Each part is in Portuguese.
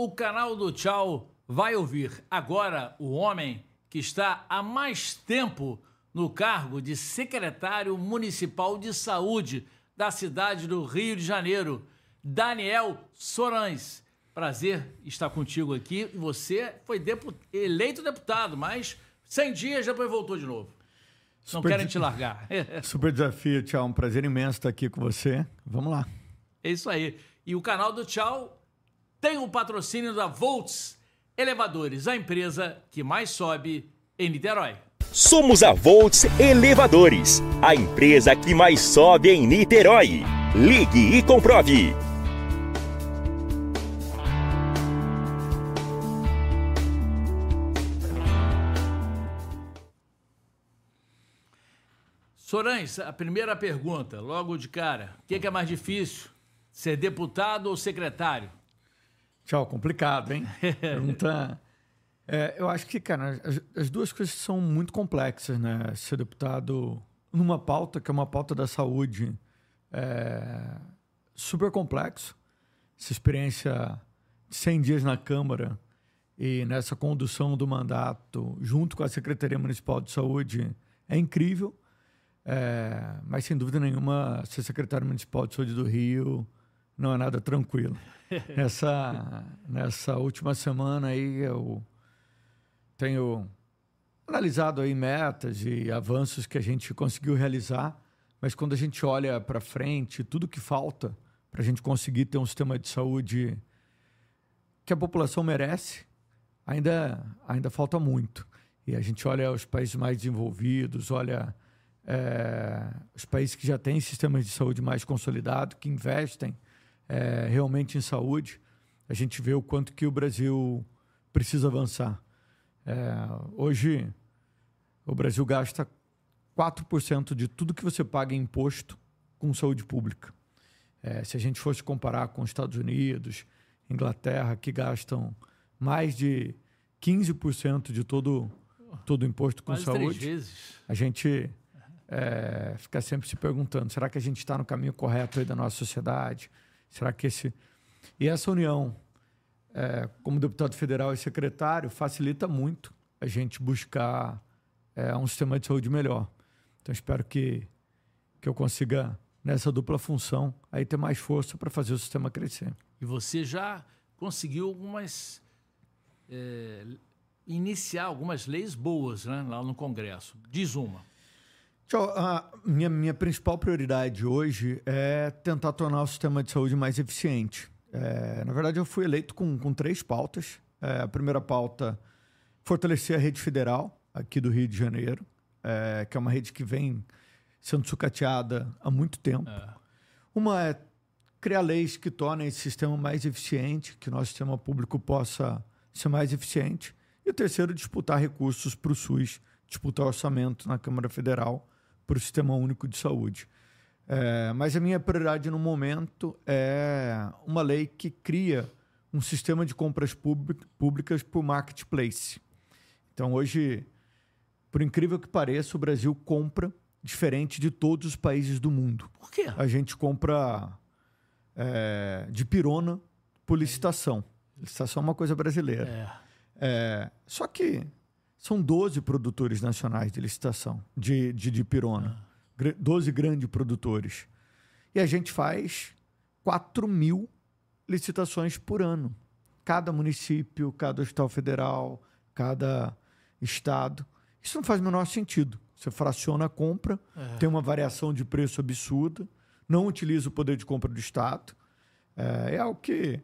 o canal do Tchau vai ouvir agora o homem que está há mais tempo no cargo de secretário municipal de saúde da cidade do Rio de Janeiro, Daniel Sorães. Prazer estar contigo aqui. Você foi depu eleito deputado, mas 100 dias depois voltou de novo. Não Super querem te largar. Super desafio, tchau. Um prazer imenso estar aqui com você. Vamos lá. É isso aí. E o canal do Tchau tem o patrocínio da Volts Elevadores, a empresa que mais sobe em Niterói. Somos a Volts Elevadores, a empresa que mais sobe em Niterói. Ligue e comprove. Sorães, a primeira pergunta, logo de cara. O que é, que é mais difícil, ser deputado ou secretário? Tchau, complicado, hein? Pergunta. É, eu acho que, cara, as, as, duas coisas são muito complexas, né? Ser deputado numa pauta que é uma pauta da saúde é super complexo. Essa experiência de 100 dias na Câmara e nessa condução do mandato junto com a Secretaria Municipal de Saúde é incrível. É, mas sem dúvida nenhuma, ser secretário municipal de saúde do Rio não é nada tranquilo. nessa, nessa última semana aí eu tenho analisado aí metas e avanços que a gente conseguiu realizar, mas quando a gente olha para frente, tudo que falta para a gente conseguir ter um sistema de saúde que a população merece, ainda, ainda falta muito. E a gente olha os países mais desenvolvidos, olha é, os países que já têm sistemas de saúde mais consolidados, que investem é, realmente em saúde, a gente vê o quanto que o Brasil precisa avançar. É, hoje, o Brasil gasta 4% de tudo que você paga em imposto com saúde pública. É, se a gente fosse comparar com os Estados Unidos, Inglaterra, que gastam mais de 15% de todo todo o imposto com Quase saúde, a gente é, fica sempre se perguntando: será que a gente está no caminho correto da nossa sociedade? Será que esse. E essa união, é, como deputado federal e secretário, facilita muito a gente buscar é, um sistema de saúde melhor. Então, espero que, que eu consiga, nessa dupla função, aí ter mais força para fazer o sistema crescer. E você já conseguiu algumas. É, iniciar algumas leis boas né, lá no Congresso. Diz uma. Tchau. A minha, minha principal prioridade hoje é tentar tornar o sistema de saúde mais eficiente. É, na verdade, eu fui eleito com, com três pautas. É, a primeira pauta, fortalecer a rede federal aqui do Rio de Janeiro, é, que é uma rede que vem sendo sucateada há muito tempo. É. Uma é criar leis que tornem esse sistema mais eficiente, que nosso sistema público possa ser mais eficiente. E o terceiro, disputar recursos para o SUS, disputar orçamento na Câmara Federal para o Sistema Único de Saúde. É, mas a minha prioridade no momento é uma lei que cria um sistema de compras públicas por marketplace. Então, hoje, por incrível que pareça, o Brasil compra diferente de todos os países do mundo. Por quê? A gente compra é, de pirona por licitação. Licitação é uma coisa brasileira. É. É, só que são 12 produtores nacionais de licitação de, de, de pirona. Ah. 12 grandes produtores. E a gente faz 4 mil licitações por ano. Cada município, cada hospital federal, cada estado. Isso não faz o menor sentido. Você fraciona a compra, é. tem uma variação de preço absurda, não utiliza o poder de compra do Estado. É, é algo que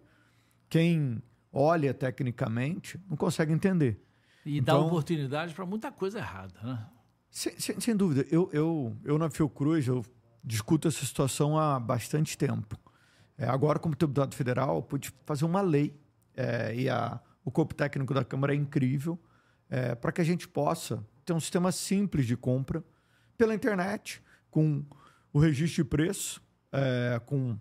quem olha tecnicamente não consegue entender. E então, dá oportunidade para muita coisa errada, né? Sem, sem, sem, dúvida. Eu, eu, eu, na Fiocruz, eu discuto essa situação há bastante tempo. É, agora, como deputado federal, eu pude fazer uma lei é, e a, o corpo técnico da Câmara é incrível é, para que a gente possa ter um sistema simples de compra pela internet, com o registro de preço, é, com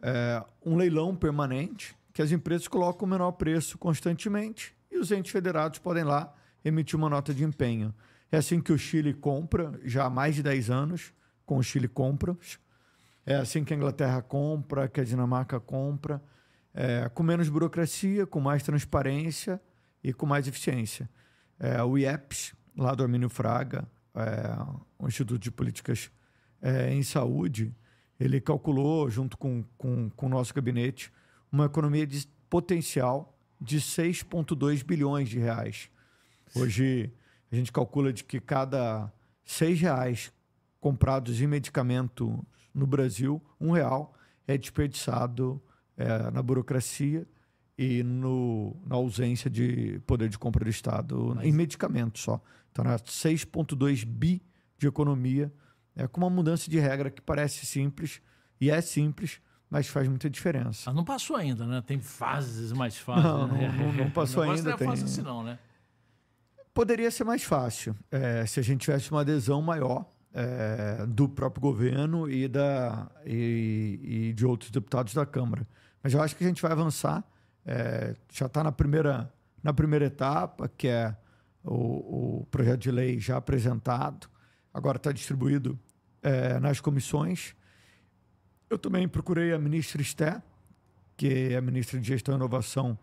é, um leilão permanente, que as empresas colocam o menor preço constantemente e os entes federados podem lá emitir uma nota de empenho. É assim que o Chile compra, já há mais de 10 anos, com o Chile compra. É assim que a Inglaterra compra, que a Dinamarca compra. é, com menos burocracia, com mais transparência e com mais eficiência. É, o IEPS, lá do Armínio Fraga, é, o Instituto de Políticas é, em Saúde, ele calculou, junto com, com, com o nosso gabinete, uma economia de potencial de 6,2 bilhões de reais. Hoje, a gente calcula de que cada seis reais comprados em medicamento no Brasil, um real é desperdiçado é, na burocracia e no, na ausência de poder de compra do Estado Mas... em medicamentos só. Então, 6,2 bi de economia, é, com uma mudança de regra que parece simples, e é simples, mas faz muita diferença. Ah, não passou ainda, né? Tem fases mais fáceis. Não, né? não, não, não, passou ainda. Não é tem... fácil assim, não, né? Poderia ser mais fácil é, se a gente tivesse uma adesão maior é, do próprio governo e, da, e, e, de outros deputados da Câmara. Mas eu acho que a gente vai avançar. É, já está na primeira, na primeira etapa, que é o, o projeto de lei já apresentado. Agora está distribuído é, nas comissões. Eu também procurei a ministra Esté, que é a ministra de Gestão e Inovação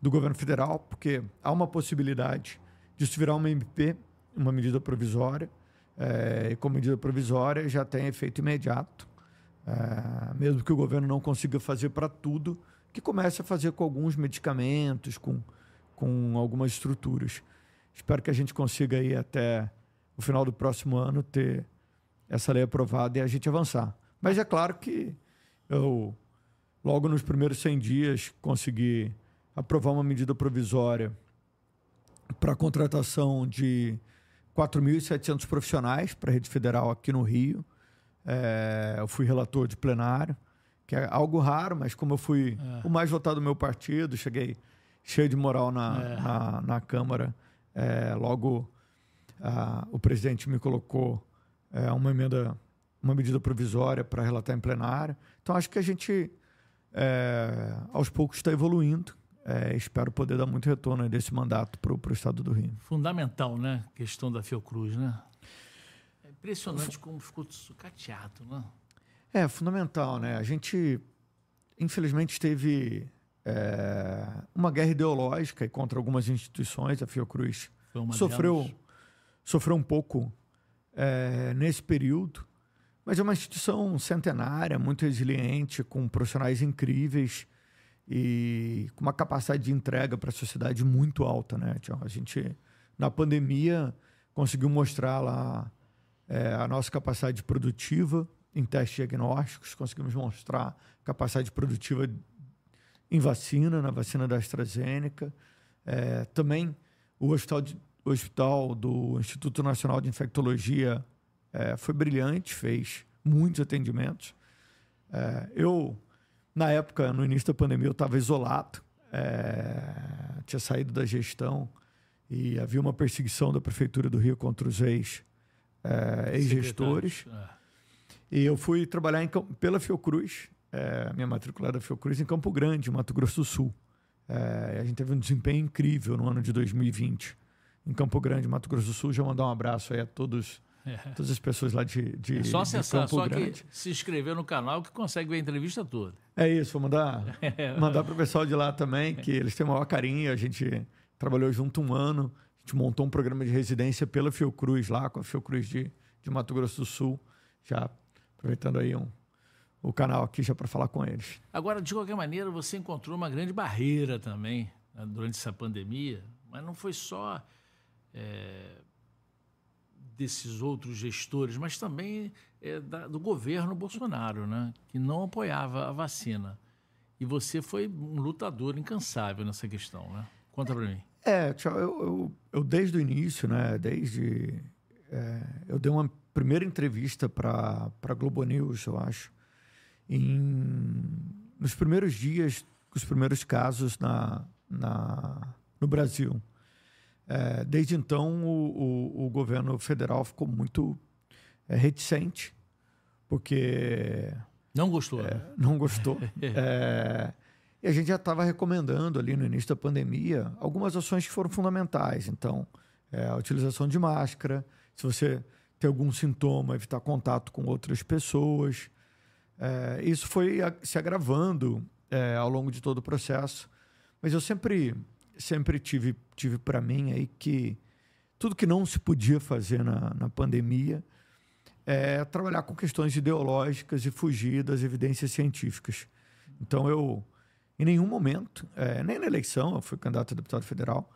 do governo federal, porque há uma possibilidade disso virar uma MP, uma medida provisória, é, e como medida provisória já tem efeito imediato, é, mesmo que o governo não consiga fazer para tudo, que comece a fazer com alguns medicamentos, com, com algumas estruturas. Espero que a gente consiga até o final do próximo ano ter essa lei aprovada e a gente avançar. Mas é claro que eu, logo nos primeiros 100 dias, consegui aprovar uma medida provisória para a contratação de 4.700 profissionais para a rede federal aqui no Rio. É, eu fui relator de plenário, que é algo raro, mas como eu fui é. o mais votado do meu partido, cheguei cheio de moral na, é. na, na, Câmara. É, logo, o presidente me colocou é, uma emenda, uma medida provisória para relatar em plenário. Então, acho que a gente, é, aos poucos, está evoluindo é, espero poder dar muito retorno desse mandato para o estado do Rio. Fundamental, né? A questão da Fiocruz, né? É impressionante como ficou sucateado, né? É, fundamental, né? A gente, infelizmente, teve é, uma guerra ideológica contra algumas instituições. A Fiocruz sofreu, sofreu um pouco é, nesse período, mas é uma instituição centenária, muito resiliente, com profissionais incríveis e com uma capacidade de entrega para a sociedade muito alta, né? A gente, na pandemia, conseguiu mostrar lá é, a nossa capacidade produtiva em testes diagnósticos, conseguimos mostrar capacidade produtiva em vacina, na vacina da AstraZeneca. É, também o hospital, de, o hospital do Instituto Nacional de Infectologia é, foi brilhante, fez muitos atendimentos. É, eu na época, no início da pandemia, eu estava isolado, é, tinha saído da gestão e havia uma perseguição da Prefeitura do Rio contra os ex, é, ex-gestores. É. E eu fui trabalhar em, pela Fiocruz, é, minha matrícula da Fiocruz, em Campo Grande, Mato Grosso do Sul. A gente teve um desempenho incrível no ano de 2020 em Campo Grande, Mato Grosso do Sul. Já mandar um abraço aí a todos é. Todas as pessoas lá de, de É só acessar, só Grande. que se inscrever no canal que consegue ver a entrevista toda. É isso, vou mandar, mandar para o pessoal de lá também, que eles têm o maior carinho. A gente trabalhou junto um ano, a gente montou um programa de residência pela Fiocruz lá, com a Fiocruz de, de Mato Grosso do Sul, já aproveitando aí um, o canal aqui já para falar com eles. Agora, de qualquer maneira, você encontrou uma grande barreira também né, durante essa pandemia, mas não foi só. É desses outros gestores, mas também é, da, do governo Bolsonaro, né? que não apoiava a vacina. E você foi um lutador incansável nessa questão, né? Conta para mim. É, tchau, eu, eu, eu, desde o início, né? Desde. É, eu dei uma primeira entrevista para a Globo News, eu acho, em, nos primeiros dias, os primeiros casos na, na, no Brasil. É, desde então, o, o, o, governo federal ficou muito é, reticente, porque. Não gostou. É, né? Não gostou. É, e a gente já estava recomendando ali no início da pandemia algumas ações que foram fundamentais. Então, é, a utilização de máscara, se você tem algum sintoma, evitar contato com outras pessoas. É, isso foi se agravando é, ao longo de todo o processo. Mas eu sempre, sempre tive, tive para mim aí que tudo que não se podia fazer na, na pandemia é trabalhar com questões ideológicas e fugir das evidências científicas. Então eu, em nenhum momento, é, nem na eleição, eu fui candidato a deputado federal,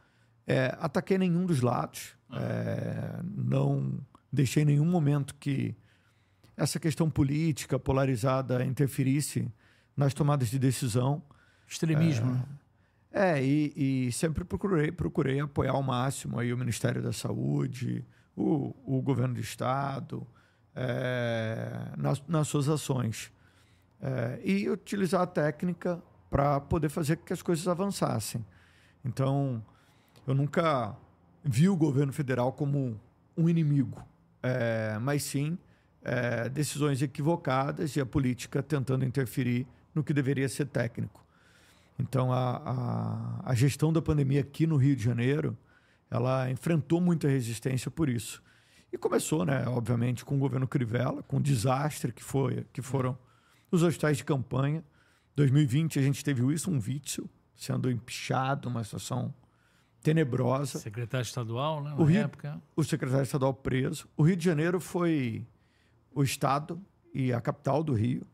é, ataquei nenhum dos lados, é, não deixei em nenhum momento que essa questão política polarizada interferisse nas tomadas de decisão. Extremismo. Né? É, e, e, sempre procurei, procurei apoiar ao máximo aí o Ministério da Saúde, o, o governo do Estado, é, nas, nas, suas ações. É, e utilizar a técnica para poder fazer que as coisas avançassem. Então, eu nunca vi o governo federal como um inimigo, é, mas sim é, decisões equivocadas e a política tentando interferir no que deveria ser técnico. Então, a, a, a, gestão da pandemia aqui no Rio de Janeiro, ela enfrentou muita resistência por isso. E começou, né, obviamente, com o governo Crivella, com o desastre que, foi, que foram os hospitais de campanha. 2020 a gente teve o Wilson Witzel sendo empichado, uma situação tenebrosa. Secretário estadual, né, na o Rio, época. O secretário estadual preso. O Rio de Janeiro foi o estado e a capital do Rio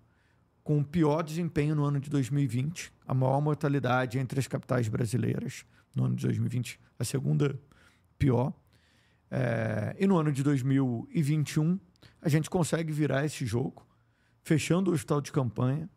com o pior desempenho no ano de 2020, a maior mortalidade entre as capitais brasileiras no ano de 2020, a segunda pior. É, e no ano de 2021, a gente consegue virar esse jogo, fechando o hospital de campanha,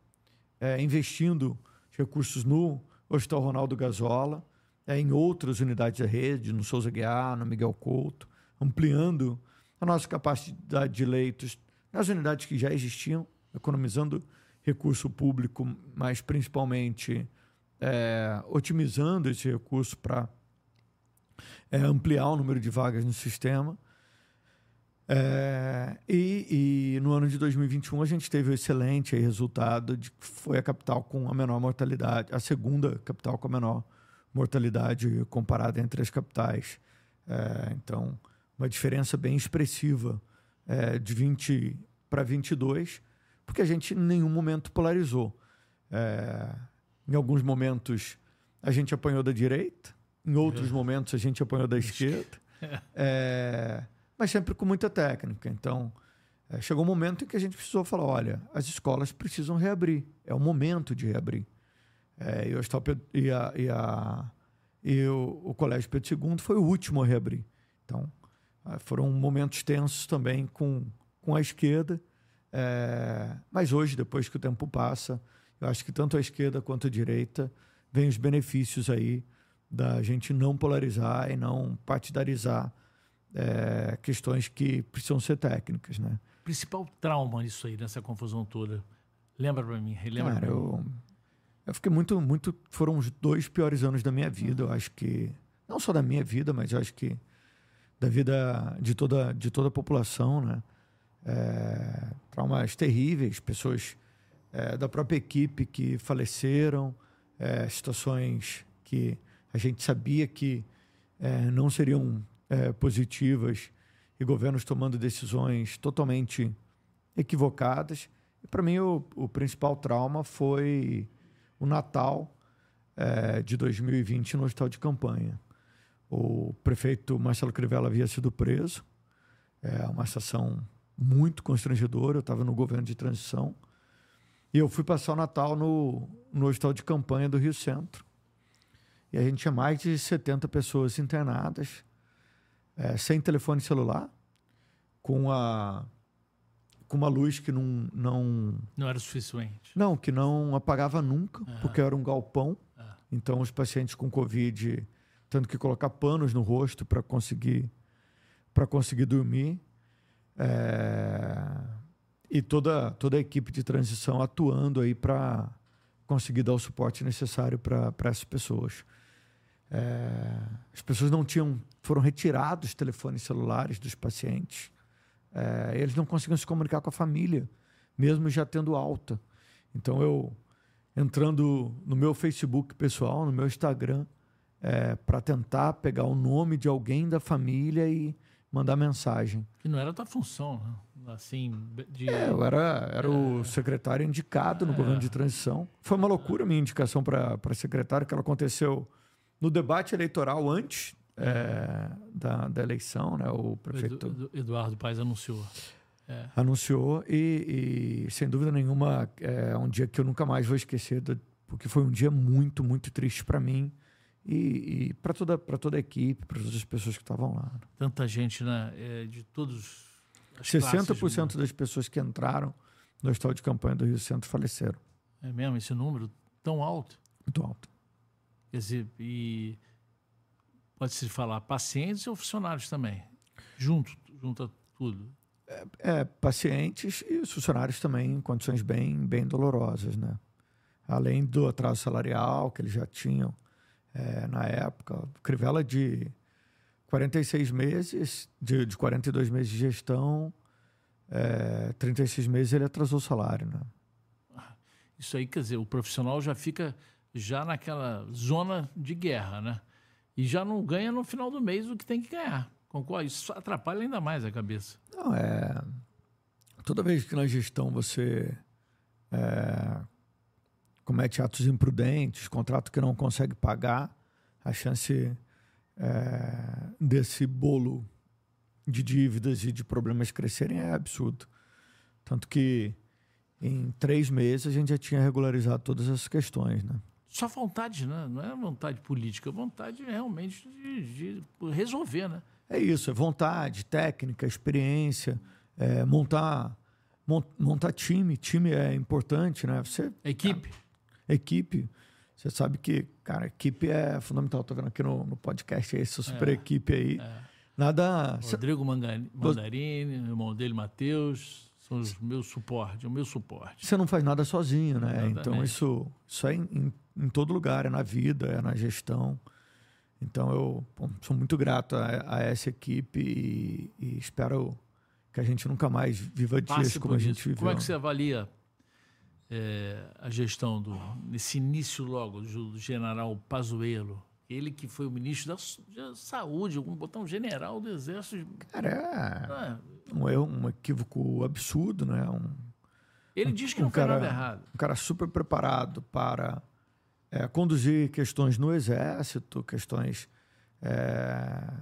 é, investindo recursos no Hospital Ronaldo Gazola, é, em outras unidades da rede, no Souza Guiar, no Miguel Couto, ampliando a nossa capacidade de leitos nas unidades que já existiam, economizando recurso público, mas principalmente é, otimizando esse recurso para é, ampliar o número de vagas no sistema. É, e, e, no ano de 2021 a gente teve o um excelente resultado de que foi a capital com a menor mortalidade, a segunda capital com a menor mortalidade comparada entre as capitais. É, então, uma diferença bem expressiva é, de 20 para 22 porque a gente em nenhum momento polarizou. É, em alguns momentos a gente apanhou da direita, em outros uhum. momentos a gente apanhou da esquerda, é, mas sempre com muita técnica. Então, é, chegou um momento em que a gente precisou falar: olha, as escolas precisam reabrir, é o momento de reabrir. É, e, o, e, a, e, a, e o, o Colégio Pedro II foi o último a reabrir. Então, é, foram momentos tensos também com, com a esquerda. É, mas hoje, depois que o tempo passa, eu acho que tanto a esquerda quanto a direita vem os benefícios aí da gente não polarizar e não partidarizar é, questões que precisam ser técnicas, né? Principal trauma nisso aí, nessa confusão toda. Lembra para mim, relembra Cara, eu, eu fiquei muito, muito... Foram os dois piores anos da minha vida. Eu acho que... Não só da minha vida, mas eu acho que da vida de toda, de toda a população, né? É, traumas terríveis, pessoas é, da própria equipe que faleceram, é, situações que a gente sabia que é, não seriam é, positivas e governos tomando decisões totalmente equivocadas. E para mim o, o, principal trauma foi o Natal é, de 2020 no hospital de campanha. O prefeito Marcelo Crivella havia sido preso, é uma situação muito constrangedor. Eu estava no governo de transição. E eu fui passar o Natal no, no hospital de campanha do Rio Centro. E a gente tinha mais de 70 pessoas internadas, é, sem telefone celular, com a com uma luz que não não não era suficiente. Não, que não apagava nunca, uhum. porque era um galpão. Uhum. Então os pacientes com covid tendo que colocar panos no rosto para conseguir para conseguir dormir. É, e toda, toda a equipe de transição atuando aí para conseguir dar o suporte necessário para essas pessoas. É, as pessoas não tinham, foram retirados os telefones celulares dos pacientes. É, eles não conseguiam se comunicar com a família, mesmo já tendo alta. Então eu entrando no meu Facebook pessoal, no meu Instagram, é, para tentar pegar o nome de alguém da família e mandar mensagem. Que não era a tua função, né? assim, de... É, eu era, era o secretário indicado no É. governo de transição. Foi uma loucura a minha indicação para secretário, que ela aconteceu no debate eleitoral antes é, da, da eleição, né? O prefeito Edu- Edu- Eduardo Paes anunciou. anunciou e, e, sem dúvida nenhuma é um dia que eu nunca mais vou esquecer, do- porque foi um dia muito, muito triste para mim e, e para toda, para toda a equipe, para todas as pessoas que estavam lá. Tanta gente, né? é, de todos. as classes, 60% das pessoas que entraram no hospital de campanha do Rio Centro faleceram. É mesmo, esse número tão alto. Muito alto. Quer dizer, e pode-se falar pacientes ou funcionários também. Junto, junto a tudo. É, pacientes e os funcionários também em condições bem, bem dolorosas, né? Além do atraso salarial que eles já tinham é, na época, Crivella de 46 meses, de, de 42 meses de gestão, é, 36 meses ele atrasou o salário, né? Isso aí, quer dizer, o profissional já fica já naquela zona de guerra, né? E já não ganha no final do mês o que tem que ganhar. Concorda? Isso atrapalha ainda mais a cabeça. Não, é. Toda vez que na gestão você é, comete atos imprudentes, contrato que não consegue pagar, a chance é, desse bolo de dívidas e de problemas crescerem é absurdo. Tanto que em três meses a gente já tinha regularizado todas essas questões, né? Só vontade, né? Não é vontade política, é vontade realmente de, de resolver, né? É isso, é vontade, técnica, experiência, é, montar, mon- montar time. Time é importante, né? Você, Equipe. Equipe, você sabe que, cara, equipe é fundamental. Tô vendo aqui no, no podcast essa super equipe aí. Nada. cê- Rodrigo Mandarini, o irmão dele, Matheus, são os meus suporte, o meu suporte. Você não faz nada sozinho, né? Exatamente. Então isso, isso é em, em, todo lugar, é na vida, é na gestão. Então eu pô, sou muito grato a, a essa equipe e, e espero que a gente nunca mais viva dias como a gente viveu. Como é que você avalia é, a gestão do nesse início logo do, general Pazuello? Ele que foi o ministro da, da Saúde, vamos botar um general do Exército. Cara, é Ah, um erro, um equívoco absurdo, né? Um, ele diz que um não cara, nada errado. um cara super preparado para é, conduzir questões no exército, questões é,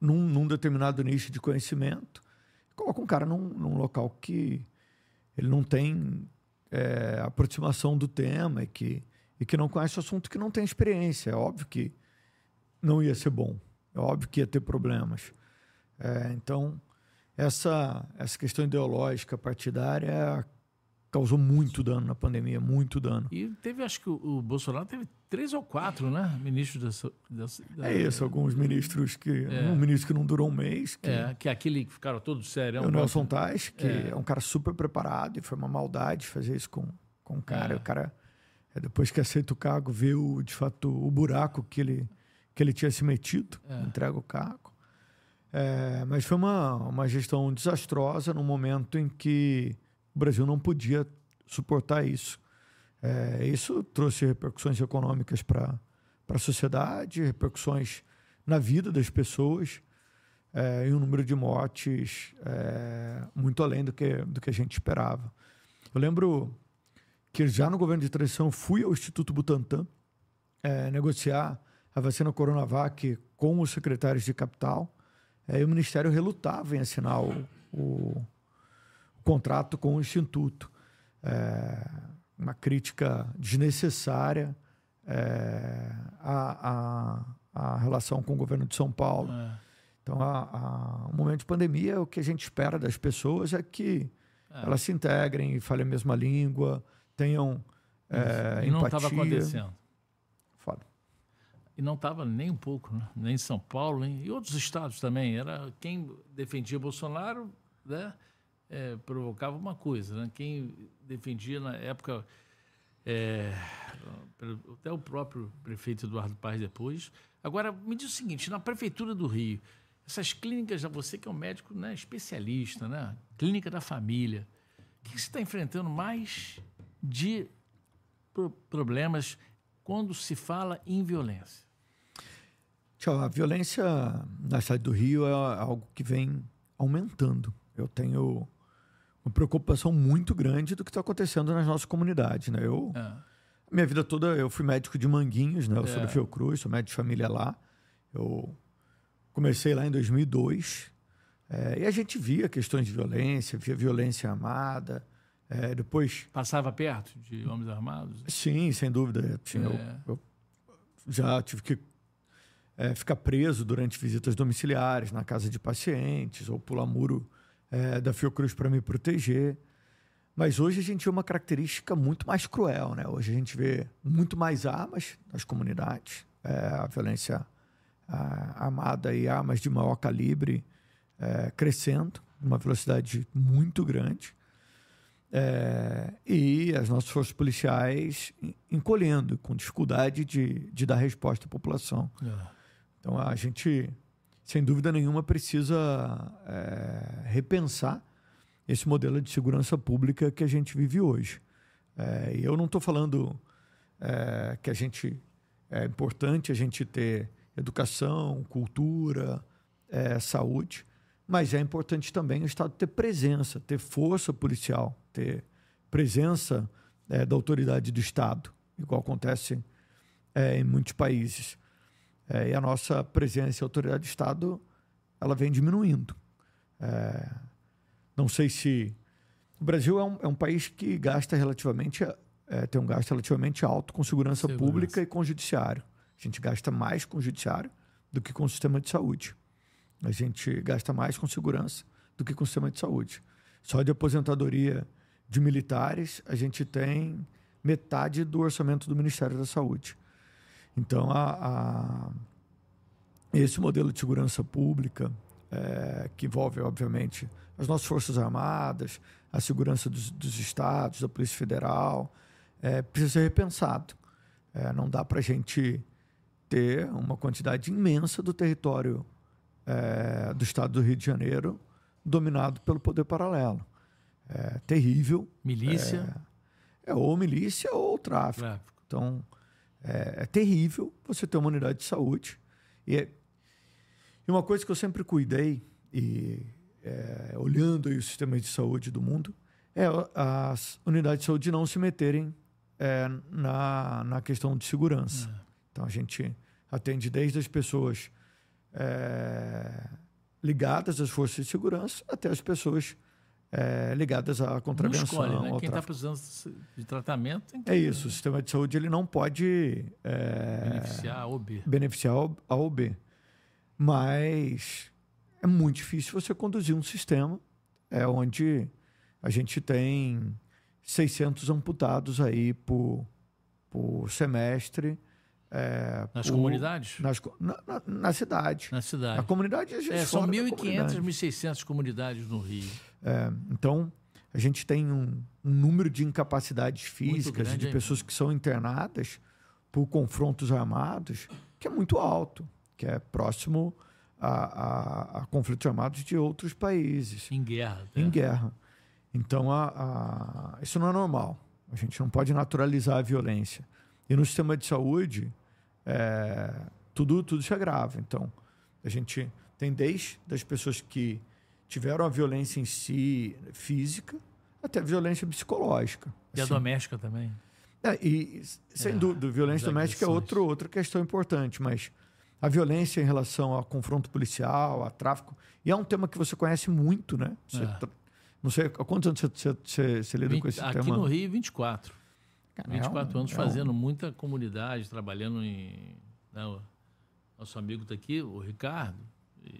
num, num determinado nicho de conhecimento. Coloca um cara num, num local que ele não tem é, aproximação do tema e que, e que não conhece o assunto, que não tem experiência. É óbvio que não ia ser bom. É óbvio que ia ter problemas. É, então, essa, essa questão ideológica partidária causou muito dano na pandemia, muito dano. E teve, acho que o, o Bolsonaro teve três ou quatro, né? Ministros da, da, da É isso, alguns ministros que. Um ministro que não durou um mês, que É, que é aquele que ficaram todos sérios. é o Nelson Tais, que é. um cara super preparado e foi uma maldade fazer isso com, com o cara. É. O cara, é, depois que aceita o cargo, vê o, de fato o buraco que ele, que ele tinha se metido, entrega o cargo. É, mas foi uma, uma gestão desastrosa no momento em que o Brasil não podia suportar isso. É, isso trouxe repercussões econômicas para a sociedade, repercussões na vida das pessoas é, e um número de mortes é, muito além do que, do que a gente esperava. Eu lembro que já no governo de transição fui ao Instituto Butantan é, negociar a vacina Coronavac com os secretários de capital é, e o Ministério relutava em assinar o, o contrato com o Instituto. É, uma crítica desnecessária é, à, à, à relação com o governo de São Paulo. É. Então, a, a, um momento de pandemia, o que a gente espera das pessoas é que elas se integrem e falem a mesma língua, tenham é, e não estava acontecendo. Foda. E não estava nem um pouco, né? nem em São Paulo, nem em outros estados também. Era quem defendia Bolsonaro, né? É, provocava uma coisa, né? Quem defendia na época, é, até o próprio prefeito Eduardo Paes depois. Agora, me diz o seguinte, na prefeitura do Rio, essas clínicas, você que é um médico né, especialista, né? Clínica da família, o que você está enfrentando mais de pro- problemas quando se fala em violência? Tchau, a violência na cidade do Rio é algo que vem aumentando. Eu tenho uma preocupação muito grande do que está acontecendo nas nossas comunidades, né? Eu, É. minha vida toda, eu fui médico de Manguinhos, né? Eu sou É. do Fiocruz, sou médico de família lá. Eu comecei lá em 2002 é, e a gente via questões de violência, via violência armada. é, depois, Passava perto de homens armados? sim, sem dúvida, assim, eu- É. eu, já tive que é, ficar preso durante visitas domiciliares na casa de pacientes ou pular muro é, da Fiocruz para me proteger. Mas hoje a gente vê uma característica muito mais cruel, né? Hoje a gente vê muito mais armas nas comunidades, é, a violência ah, armada e armas de maior calibre é, crescendo, numa velocidade muito grande. É, e as nossas forças policiais en- encolhendo, com dificuldade de, de dar resposta à população. É. Então a gente, sem dúvida nenhuma, precisa é, repensar esse modelo de segurança pública que a gente vive hoje. É, eu não estou falando é, que a gente é importante a gente ter educação, cultura, é, saúde, mas é importante também o Estado ter presença, ter força policial, ter presença é, da autoridade do Estado, igual acontece é, em muitos países. É, e a nossa presença e autoridade do Estado ela vem diminuindo. É, não sei se. O Brasil é um, é um país que gasta relativamente. é, tem um gasto relativamente alto com segurança, Segurança. pública e com judiciário. A gente gasta mais com judiciário do que com o sistema de saúde. A gente gasta mais com segurança do que com o sistema de saúde. Só de aposentadoria de militares, a gente tem metade do orçamento do Ministério da Saúde. Então, a, a- esse modelo de segurança pública, é, que envolve, obviamente, as nossas Forças Armadas, a segurança dos, dos estados, da Polícia Federal, é, precisa ser repensado. É, não dá para a gente ter uma quantidade imensa do território é, do estado do Rio de Janeiro dominado pelo poder paralelo. É terrível. Milícia, É ou milícia ou tráfico. tráfico. Então, é, é terrível você ter uma unidade de saúde. E, é- e uma coisa que eu sempre cuidei, e é, olhando aí os sistemas de saúde do mundo, é as unidades de saúde não se meterem é, na, na questão de segurança. Então, a gente atende desde as pessoas é, ligadas às forças de segurança até as pessoas é, ligadas à Não contravenção. escolhe, né? Quem está precisando de tratamento tem que É isso, o sistema de saúde ele não pode é, beneficiar A ou B. beneficiar a ou B. Mas é muito difícil você conduzir um sistema é, onde a gente tem 600 amputados aí por, por semestre. É, Nas por- comunidades? nas na, na- na cidade. Na cidade. Na comunidade, a gente É, são fora da 1.500, comunidade. 1.600 comunidades no Rio. É, então, a gente tem um, um número de incapacidades físicas grande, de hein? pessoas que são internadas por confrontos armados que é muito alto, que é próximo a, a- a conflitos armados de outros países Em guerra. né? em guerra. Então, a- isso não é normal. A gente não pode naturalizar a violência. E no sistema de saúde, é, tudo, tudo se agrava. Então, a gente tem desde as pessoas que tiveram a violência em si física até a violência psicológica. E a Assim, doméstica também. é, e, sem É, dúvida, violência doméstica é outro, outra questão importante, mas a violência em relação a confronto policial, a tráfico, e é um tema que você conhece muito, né? Você É. Não sei, há quantos anos você, você, você, lida Vinte- com esse aqui tema? no Rio, 24. Cara, 24 é um- anos é um- fazendo muita comunidade, trabalhando em. né, o nosso amigo está aqui, o Ricardo,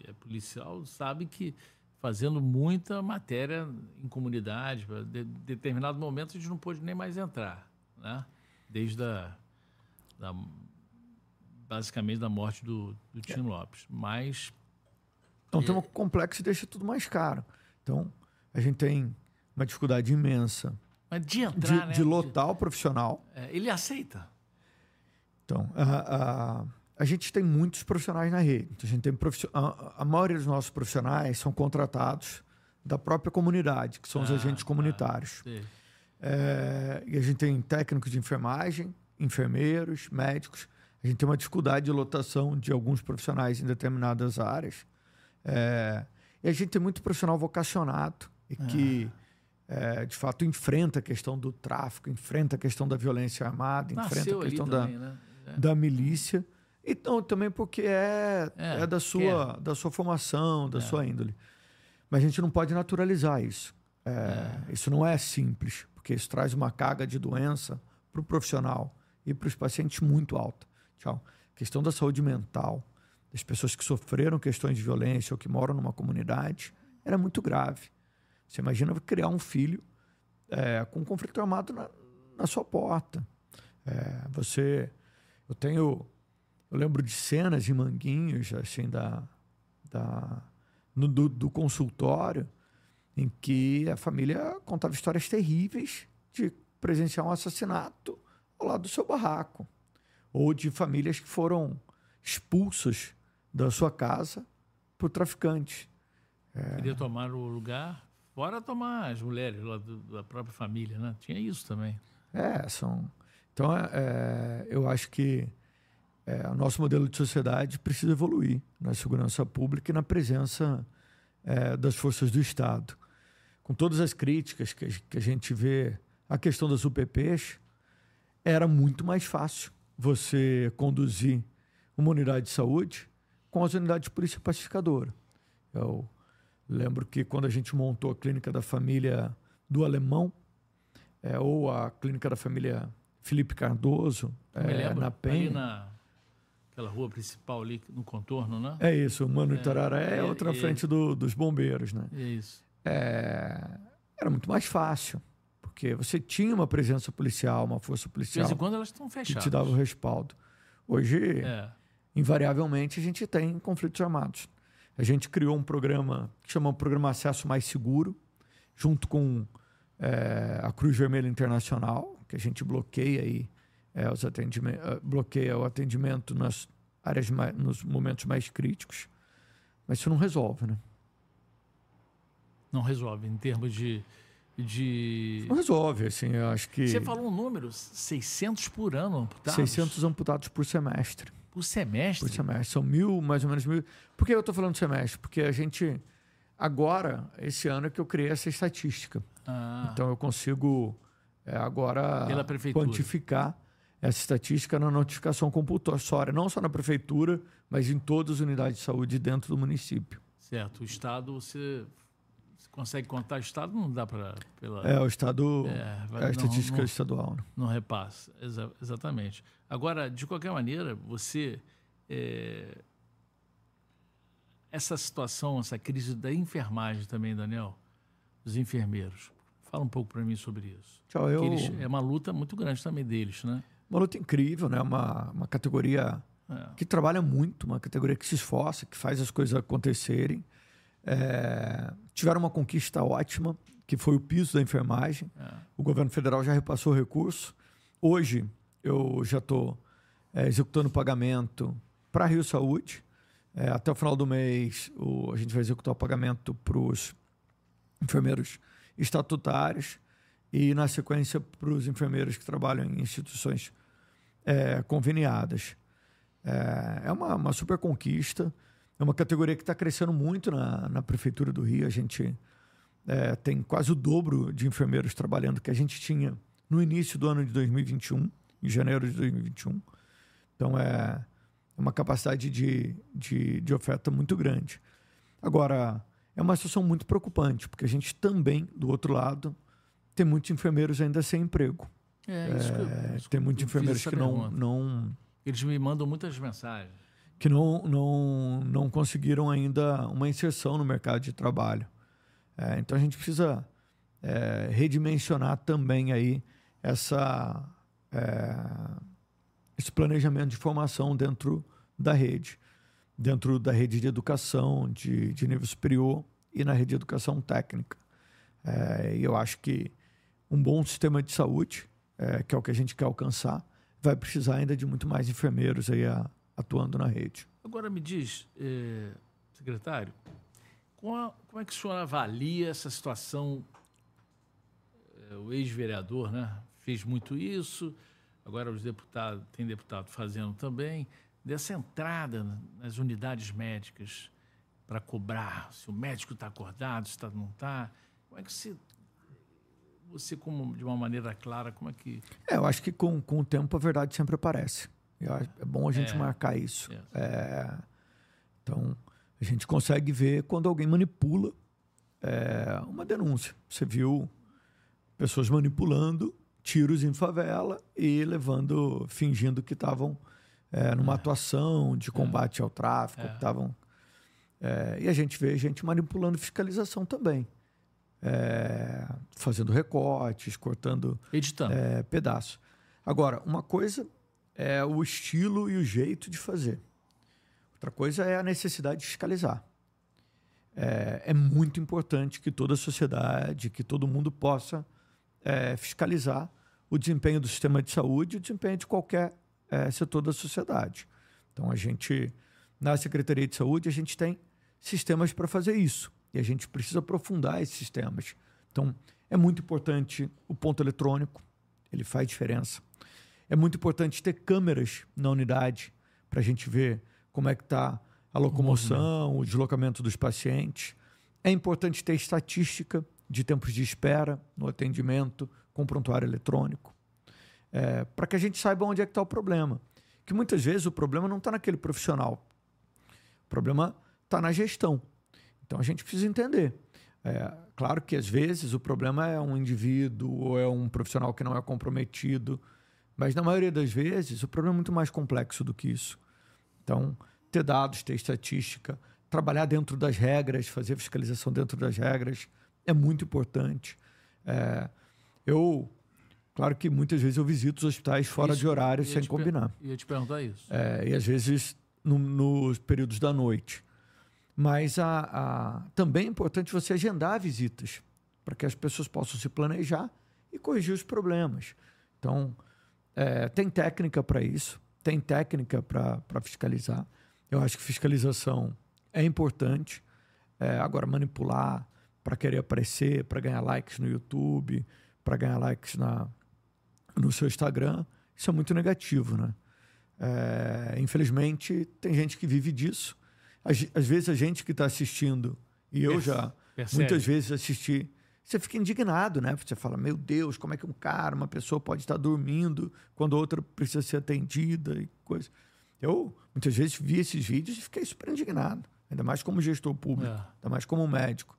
é policial, sabe que fazendo muita matéria em comunidade, de, determinado momento a gente não pôde nem mais entrar, né? Desde a, da, basicamente da morte do, do Tim Lopes. Mas É um tema complexo e deixa tudo mais caro. Então, a gente tem uma dificuldade imensa Mas de de, entrar, né? de lotar o profissional. É, ele aceita. Então, a, a, a gente tem muitos profissionais na rede. Então, a, gente tem profissi- a, a maioria dos nossos profissionais são contratados da própria comunidade, que são os Ah, agentes tá. comunitários. Sei. É, e a gente tem técnicos de enfermagem, enfermeiros, médicos. A gente tem uma dificuldade de lotação de alguns profissionais em determinadas áreas. É, e a gente tem muito profissional vocacionado e que é, de fato, enfrenta a questão do tráfico, enfrenta a questão da violência armada, Nasceu enfrenta a questão também, da, né? é. da milícia. Então, também porque é, é, é da, sua, da sua formação, da é. sua índole. Mas a gente não pode naturalizar isso. É, isso não é simples, porque isso traz uma carga de doença para o profissional e para os pacientes muito alta. Tchau. Questão da saúde mental, das pessoas que sofreram questões de violência ou que moram numa comunidade, era muito grave. Você imagina criar um filho é, com um conflito armado na, na sua porta. É, você, eu tenho, eu lembro de cenas em Manguinhos, assim, da, da no, do, do consultório, em que a família contava histórias terríveis de presenciar um assassinato ao lado do seu barraco, ou de famílias que foram expulsas da sua casa por traficantes. É... Queria tomar o lugar Fora tomar as mulheres lá do, da própria família, né? Tinha isso também. É, são. Então, é, é, eu acho que é, o nosso modelo de sociedade precisa evoluir na segurança pública e na presença é, das forças do Estado. Com todas as críticas que, que a gente vê, a questão das UPPs, era muito mais fácil você conduzir uma unidade de saúde com as unidades de polícia pacificadora. Eu, Lembro que quando a gente montou a clínica da família do Alemão, é, ou a clínica da família Felipe Cardoso, é, na Penha. Na aquela rua principal ali no contorno, né? É isso, o Mano é, Itararé é, outra frente do, dos bombeiros, né? É isso. É, era muito mais fácil, porque você tinha uma presença policial, uma força policial. De vez em quando elas estão fechadas. Que te dava o respaldo. Hoje, é. invariavelmente, a gente tem conflitos armados. A gente criou um programa que chama Programa Acesso Mais Seguro, junto com é, a Cruz Vermelha Internacional, que a gente bloqueia aí é, os atendimentos, eh, bloqueia o atendimento nas áreas mais, nos momentos mais críticos. Mas isso não resolve, né? Não resolve em termos de de. Não resolve, assim, eu acho que. Você falou um número: 600 por ano amputados? 600 amputados por semestre. Por semestre? Por semestre. São mil, mais ou menos mil. Por que eu estou falando de semestre? Porque a gente. Agora, esse ano é que eu criei essa estatística. Ah. Então eu consigo é, agora quantificar essa estatística na notificação compulsória, não só na prefeitura, mas em todas as unidades de saúde dentro do município. Certo. O Estado, você consegue contar o Estado, não dá para. É, o Estado. É, vai, é a estatística não, estadual. Né? Não repassa, exa exatamente. Agora, de qualquer maneira, você. É... Essa situação, essa crise da enfermagem também, Daniel, dos enfermeiros. Fala um pouco para mim sobre isso. Tchau, eu... Eles, é uma luta muito grande também deles, né? Uma luta incrível, né? Uma, uma categoria é. que trabalha muito, uma categoria que se esforça, que faz as coisas acontecerem. É, tiveram uma conquista ótima, que foi o piso da enfermagem. É. O governo federal já repassou o recurso. Hoje, eu já estou é, executando pagamento para Rio Saúde. É, até o final do mês, o, a gente vai executar o pagamento para os enfermeiros estatutários e, na sequência, para os enfermeiros que trabalham em instituições é, conveniadas. É, é uma, uma super conquista. É uma categoria que está crescendo muito na, na Prefeitura do Rio. A gente é, tem quase o dobro de enfermeiros trabalhando que a gente tinha no início do ano de 2021, em janeiro de 2021. Então, é, é uma capacidade de, de, de oferta muito grande. Agora, é uma situação muito preocupante, porque a gente também, do outro lado, tem muitos enfermeiros ainda sem emprego. É, isso que eu, é, isso tem muitos enfermeiros que não, não. Eles me mandam muitas mensagens que não, não, não conseguiram ainda uma inserção no mercado de trabalho. É, então a gente precisa é, redimensionar também aí essa, é, esse planejamento de formação dentro da rede, dentro da rede de educação de, de nível superior e na rede de educação técnica. É, e eu acho que um bom sistema de saúde, é, que é o que a gente quer alcançar, vai precisar ainda de muito mais enfermeiros aí a, atuando na rede. Agora me diz, eh, secretário, como, como, é que o senhor avalia essa situação? Eh, o ex-vereador né, fez muito isso, agora os deputados, tem deputado fazendo também, dessa entrada nas unidades médicas para cobrar se o médico está acordado, se tá, não está. Como é que se você, como de uma maneira clara, como é que. É, eu acho que com, com o tempo a verdade sempre aparece. É bom a gente é. marcar isso. É, então, a gente consegue ver quando alguém manipula é, uma denúncia. Você viu pessoas manipulando tiros em favela e levando, fingindo que estavam é, numa é. atuação de combate ao tráfico, que estavam. e a gente vê gente manipulando fiscalização também é, fazendo recortes, cortando Editando. É, pedaços. Agora, uma coisa é o estilo e o jeito de fazer. Outra coisa é a necessidade de fiscalizar. É, é muito importante que toda a sociedade, que todo mundo possa é, fiscalizar o desempenho do sistema de saúde e o desempenho de qualquer é, setor da sociedade. Então, a gente, na Secretaria de Saúde, a gente tem sistemas para fazer isso. E a gente precisa aprofundar esses sistemas. Então, é muito importante o ponto eletrônico, ele faz diferença. É muito importante ter câmeras na unidade para a gente ver como é que está a locomoção, o, o deslocamento dos pacientes. É importante ter estatística de tempos de espera no atendimento com prontuário eletrônico, é, para que a gente saiba onde é que está o problema. Que muitas vezes o problema não está naquele profissional, o problema está na gestão. Então a gente precisa entender. É, claro que às vezes o problema é um indivíduo ou é um profissional que não é comprometido, mas na maioria das vezes o problema é muito mais complexo do que isso. Então, ter dados, ter estatística, trabalhar dentro das regras, fazer fiscalização dentro das regras é muito importante. É, eu, claro que muitas vezes eu visito os hospitais fora isso, de horário sem combinar. Ia te perguntar isso. É, e às vezes no, nos períodos da noite. Mas a, a, também é importante você agendar visitas para que as pessoas possam se planejar e corrigir os problemas. Então, é, tem técnica para isso, tem técnica para fiscalizar. Eu acho que fiscalização é importante. É, agora, manipular para querer aparecer, para ganhar likes no YouTube, para ganhar likes na, no seu Instagram, isso é muito negativo, né? É, infelizmente, tem gente que vive disso às, às vezes a gente que está assistindo, e eu já Percebe. muitas vezes assisti, você fica indignado, né? Você fala, meu Deus, como é que um cara, uma pessoa pode estar dormindo quando outra precisa ser atendida e coisa. Eu muitas vezes vi esses vídeos e fiquei super indignado, ainda mais como gestor público, é. ainda mais como médico.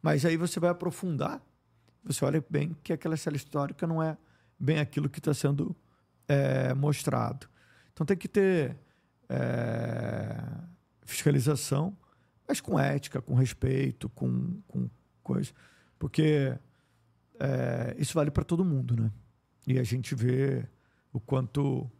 Mas aí você vai aprofundar, você olha bem que aquela cela histórica não é bem aquilo que está sendo é, mostrado. Então tem que ter é, fiscalização, mas com ética, com respeito, com, com coisa. Porque é, isso vale para todo mundo, né? E a gente vê o quanto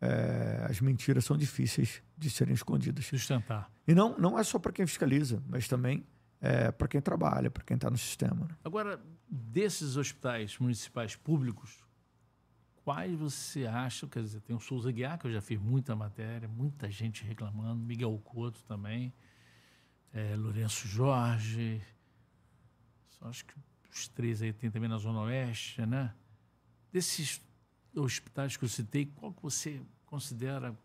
é, as mentiras são difíceis de serem escondidas. Sustentar. E não, não é só para quem fiscaliza, mas também é, para quem trabalha, para quem está no sistema. Né? Agora, desses hospitais municipais públicos, quais você acha? Quer dizer, tem o Souza Guiar, que eu já fiz muita matéria, muita gente reclamando, Miguel Couto também, é, Lourenço Jorge, acho que os três aí tem também na Zona Oeste, né? Desses hospitais que eu citei, qual que você considera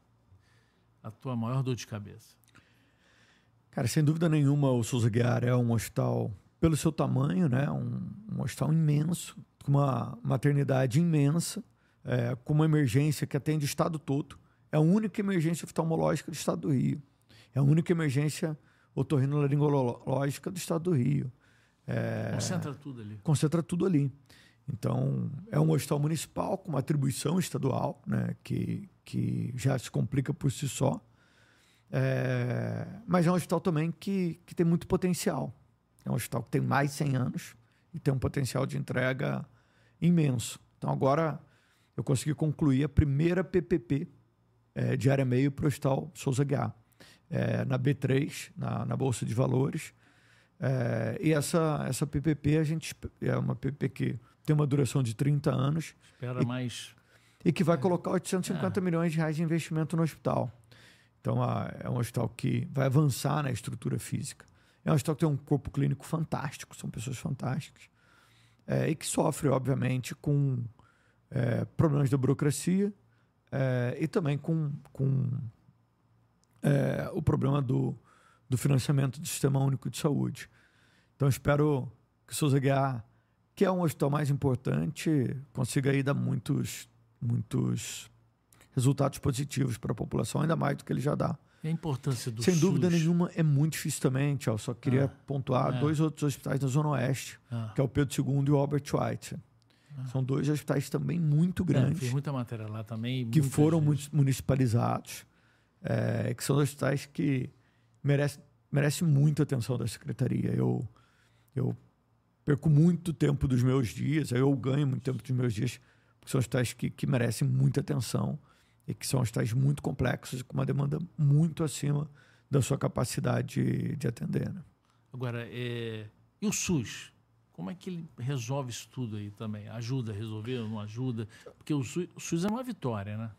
a tua maior dor de cabeça? Cara, sem dúvida nenhuma, o Souza Guiar é um hospital, pelo seu tamanho, né? Um, um hospital imenso, com uma maternidade imensa, é, com uma emergência que atende o estado todo. É a única emergência oftalmológica do estado do Rio. É a única emergência otorrinolaringológica do estado do Rio. É, concentra tudo ali. Concentra tudo ali. Então, é um hospital municipal com uma atribuição estadual, né, que, que já se complica por si só. É, mas é um hospital também que, que tem muito potencial. É um hospital que tem mais de 100 anos e tem um potencial de entrega imenso. Então, agora, eu consegui concluir a primeira PPP é, de área meio para o Hospital Souza Guiar, é, na B3, na, na, Bolsa de Valores. É, e essa, essa PPP, a gente é uma PPP que tem uma duração de 30 anos. Espera e, mais. E que vai é. colocar 850 é. milhões de reais de investimento no hospital. Então, a, é um hospital que vai avançar na estrutura física. É um hospital que tem um corpo clínico fantástico, são pessoas fantásticas. É, e que sofre, obviamente, com é, problemas da burocracia é, e também com, com o problema do, do financiamento do Sistema Único de Saúde. Então, espero que o Souza Guiar, que é um hospital mais importante, consiga aí dar muitos, muitos resultados positivos para a população, ainda mais do que ele já dá. E a importância do Sem SUS? dúvida nenhuma, é muito difícil também, Tchau. Só queria Ah, pontuar é. dois outros hospitais da Zona Oeste, Ah. que é o Pedro II e o Albert White. São dois hospitais também muito É, grandes, fiz muita matéria lá também. que foram mu- municipalizados, é, que são hospitais que merecem merece muita atenção da Secretaria. Eu, eu perco muito tempo dos meus dias, eu ganho muito tempo dos meus dias, porque são hospitais que, que merecem muita atenção e que são hospitais muito complexos e com uma demanda muito acima da sua capacidade de, de atender. né? Agora, é... e o SUS? Como é que ele resolve isso tudo aí também? Ajuda a resolver ou não ajuda? Porque o SUS, o SUS é uma vitória, né?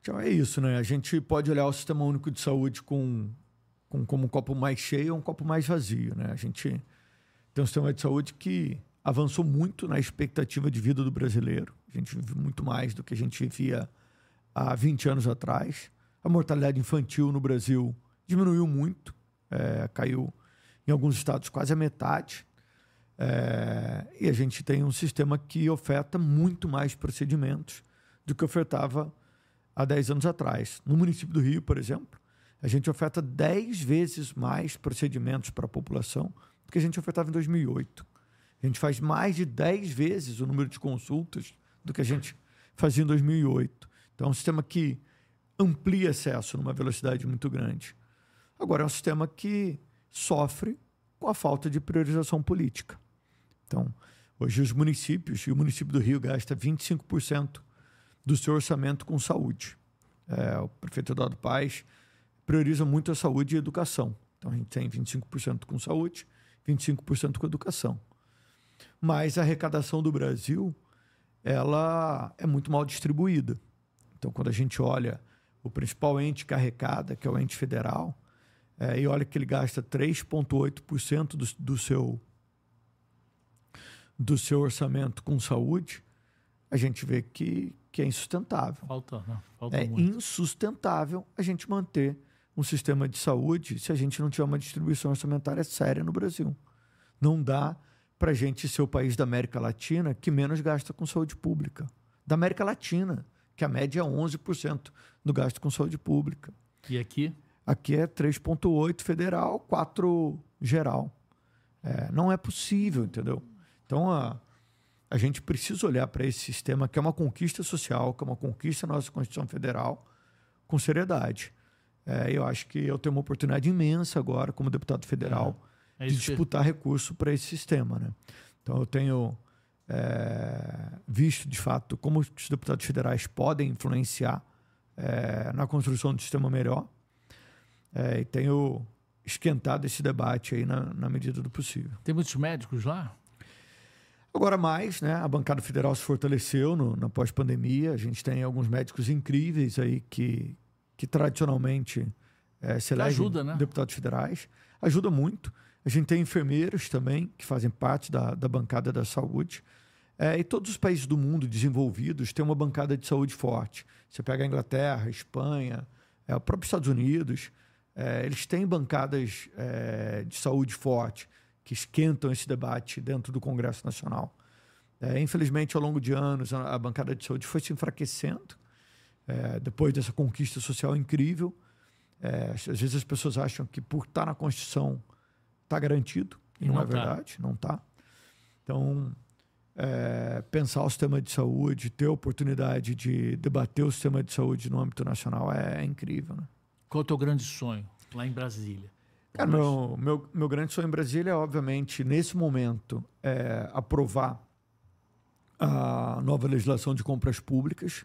Então é isso, né? A gente pode olhar o Sistema Único de Saúde com, com como um copo mais cheio ou um copo mais vazio, né? A gente tem um sistema de saúde que avançou muito na expectativa de vida do brasileiro. A gente vive muito mais do que a gente vivia há 20 anos atrás. A mortalidade infantil no Brasil diminuiu muito, é, caiu em alguns estados quase a metade. É, e a gente tem um sistema que oferta muito mais procedimentos do que ofertava há 10 anos atrás. No município do Rio, por exemplo, a gente oferta 10 vezes mais procedimentos para a população do que a gente ofertava em 2008. A gente faz mais de 10 vezes o número de consultas do que a gente fazia em 2008. Então, é um sistema que amplia acesso numa velocidade muito grande. Agora, é um sistema que sofre com a falta de priorização política. Então, hoje os municípios, e o município do Rio gasta 25% do seu orçamento com saúde. É, o prefeito Eduardo Paes prioriza muito a saúde e a educação. Então, a gente tem 25% com saúde, 25% com educação. Mas a arrecadação do Brasil, ela é muito mal distribuída. Então, quando a gente olha o principal ente que arrecada, que é o ente federal, é, e olha que ele gasta 3,8% do, do, seu, do seu orçamento com saúde, a gente vê que, que é insustentável. Falta, não, falta É muito. insustentável a gente manter um sistema de saúde se a gente não tiver uma distribuição orçamentária séria no Brasil. Não dá para a gente ser o país da América Latina que menos gasta com saúde pública. Da América Latina, que a média é 11% do gasto com saúde pública. E aqui? Aqui é 3,8 federal, 4 geral. É, não é possível, entendeu? Então, a, a gente precisa olhar para esse sistema, que é uma conquista social, que é uma conquista da nossa Constituição Federal, com seriedade. É, eu acho que eu tenho uma oportunidade imensa agora, como deputado federal, É de isso que- disputar recurso para esse sistema. Né? Então, eu tenho é, visto, de fato, como os deputados federais podem influenciar é, na construção de um sistema melhor. É, e tenho esquentado esse debate aí na, na medida do possível. Tem muitos médicos lá? Agora mais, né? A bancada federal se fortaleceu no, na pós-pandemia. A gente tem alguns médicos incríveis aí que, que tradicionalmente eh, se elegem Ajuda, né? deputados federais. Ajuda muito. A gente tem enfermeiros também que fazem parte da, da bancada da saúde. Eh, e todos os países do mundo desenvolvidos têm uma bancada de saúde forte. Você pega a Inglaterra, a Espanha, eh, o próprio Estados Unidos, eh, eles têm bancadas eh, de saúde forte que esquentam esse debate dentro do Congresso Nacional. É, infelizmente, ao longo de anos, a, a bancada de saúde foi se enfraquecendo é, depois dessa conquista social incrível. É, às vezes as pessoas acham que por estar na Constituição está garantido, e E não, não é tá. verdade, não está. Então, é, pensar o sistema de saúde, ter a oportunidade de debater o sistema de saúde no âmbito nacional é, é incrível. Né? Qual é o teu grande sonho lá em Brasília? Cara, meu, meu, meu grande sonho em Brasília é, obviamente, nesse momento, é, aprovar a nova legislação de compras públicas,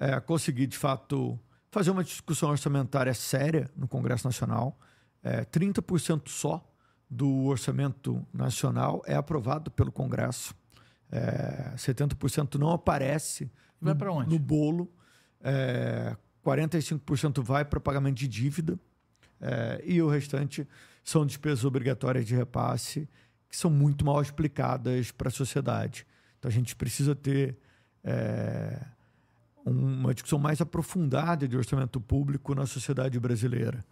é, conseguir, de fato, fazer uma discussão orçamentária séria no Congresso Nacional. É, 30% só do orçamento nacional é aprovado pelo Congresso. É, 70% não aparece Vai no, no bolo. É, 45% vai para pagamento de dívida. É, e o restante são despesas obrigatórias de repasse, que são muito mal explicadas para a sociedade. Então a gente precisa ter é, uma discussão mais aprofundada de orçamento público na sociedade brasileira.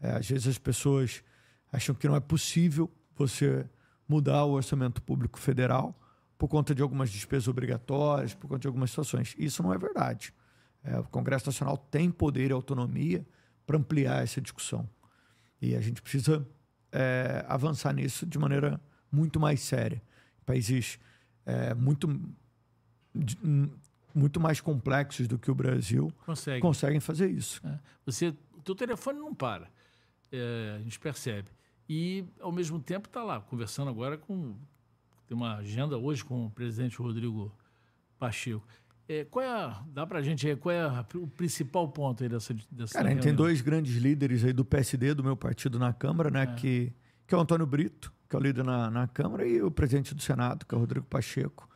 É, às vezes as pessoas acham que não é possível você mudar o orçamento público federal por conta de algumas despesas obrigatórias, por conta de algumas situações. Isso não é verdade. É, o Congresso Nacional tem poder e autonomia para ampliar essa discussão. E a gente precisa é, avançar nisso de maneira muito mais séria. Países é, muito, muito mais complexos do que o Brasil Consegue. conseguem fazer isso. É. Você, o teu telefone não para, é, a gente percebe. E, ao mesmo tempo, está lá, conversando agora com... Tem uma agenda hoje com o presidente Rodrigo Pacheco. É, qual é a, dá para a gente qual é a, o principal ponto aí dessa, dessa Cara, a gente tem dois grandes líderes aí do PSD, do meu partido na Câmara, né? É. Que, que é o Antônio Brito, que é o líder na, na Câmara, e o presidente do Senado, que é o Rodrigo Pacheco,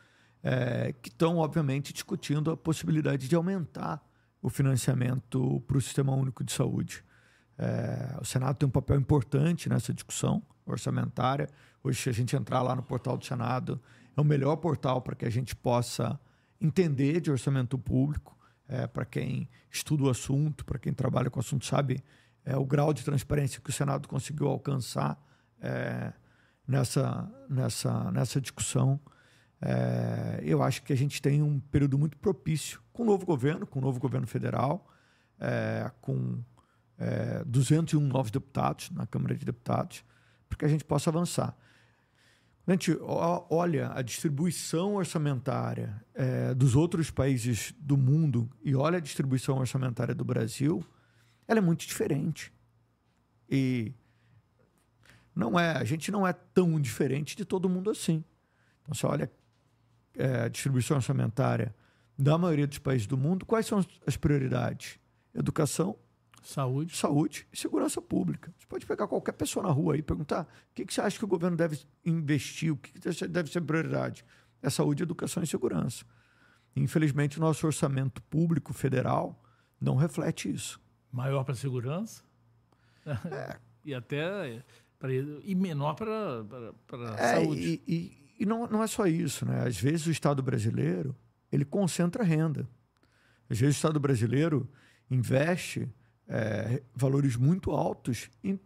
é, que estão, obviamente, discutindo a possibilidade de aumentar o financiamento para o Sistema Único de Saúde. É, o Senado tem um papel importante nessa discussão orçamentária. Hoje, se a gente entrar lá no portal do Senado, é o melhor portal para que a gente possa entender de orçamento público. É, para quem estuda o assunto, para quem trabalha com o assunto, sabe é, o grau de transparência que o Senado conseguiu alcançar é, nessa, nessa, nessa discussão. É, eu acho que a gente tem um período muito propício com o novo governo, com o novo governo federal, é, com é, 201 novos deputados na Câmara de Deputados, para que a gente possa avançar. A gente olha a distribuição orçamentária é, dos outros países do mundo e olha a distribuição orçamentária do Brasil, ela é muito diferente. E não é, a gente não é tão diferente de todo mundo assim. Então, você olha é, a distribuição orçamentária da maioria dos países do mundo, quais são as prioridades? Educação, Saúde. Saúde e segurança pública. Você pode pegar qualquer pessoa na rua e perguntar o que, que você acha que o governo deve investir, o que, que deve ser prioridade. É saúde, educação e segurança. Infelizmente, o nosso orçamento público federal não reflete isso. Maior para segurança? É. e até pra, e menor para, para, é, saúde. E, e, e não, não é só isso. Né? Às vezes o Estado brasileiro ele concentra renda. Às vezes o Estado brasileiro investe é, valores muito altos em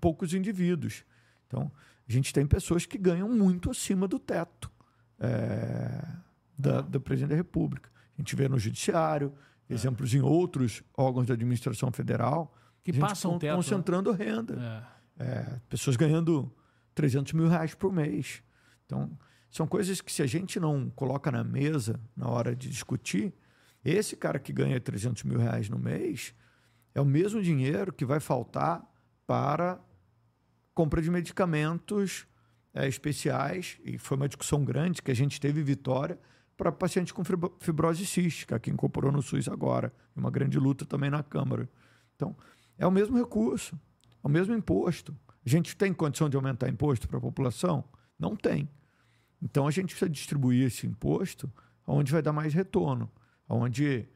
poucos indivíduos. Então, a gente tem pessoas que ganham muito acima do teto é, da, da presidente da República. A gente vê no judiciário, é. exemplos em outros órgãos da administração federal que passam teto, né? concentrando né? renda. É. é. pessoas ganhando 300 mil reais por mês. Então, são coisas que se a gente não coloca na mesa na hora de discutir, esse cara que ganha 300 mil reais no mês é o mesmo dinheiro que vai faltar para compra de medicamentos é, especiais, e foi uma discussão grande que a gente teve Vitória para pacientes com fibrose cística, que incorporou no SUS agora, uma grande luta também na Câmara. Então, é o mesmo recurso, é o mesmo imposto. A gente tem condição de aumentar imposto para a população? Não tem. Então, a gente precisa distribuir esse imposto onde vai dar mais retorno onde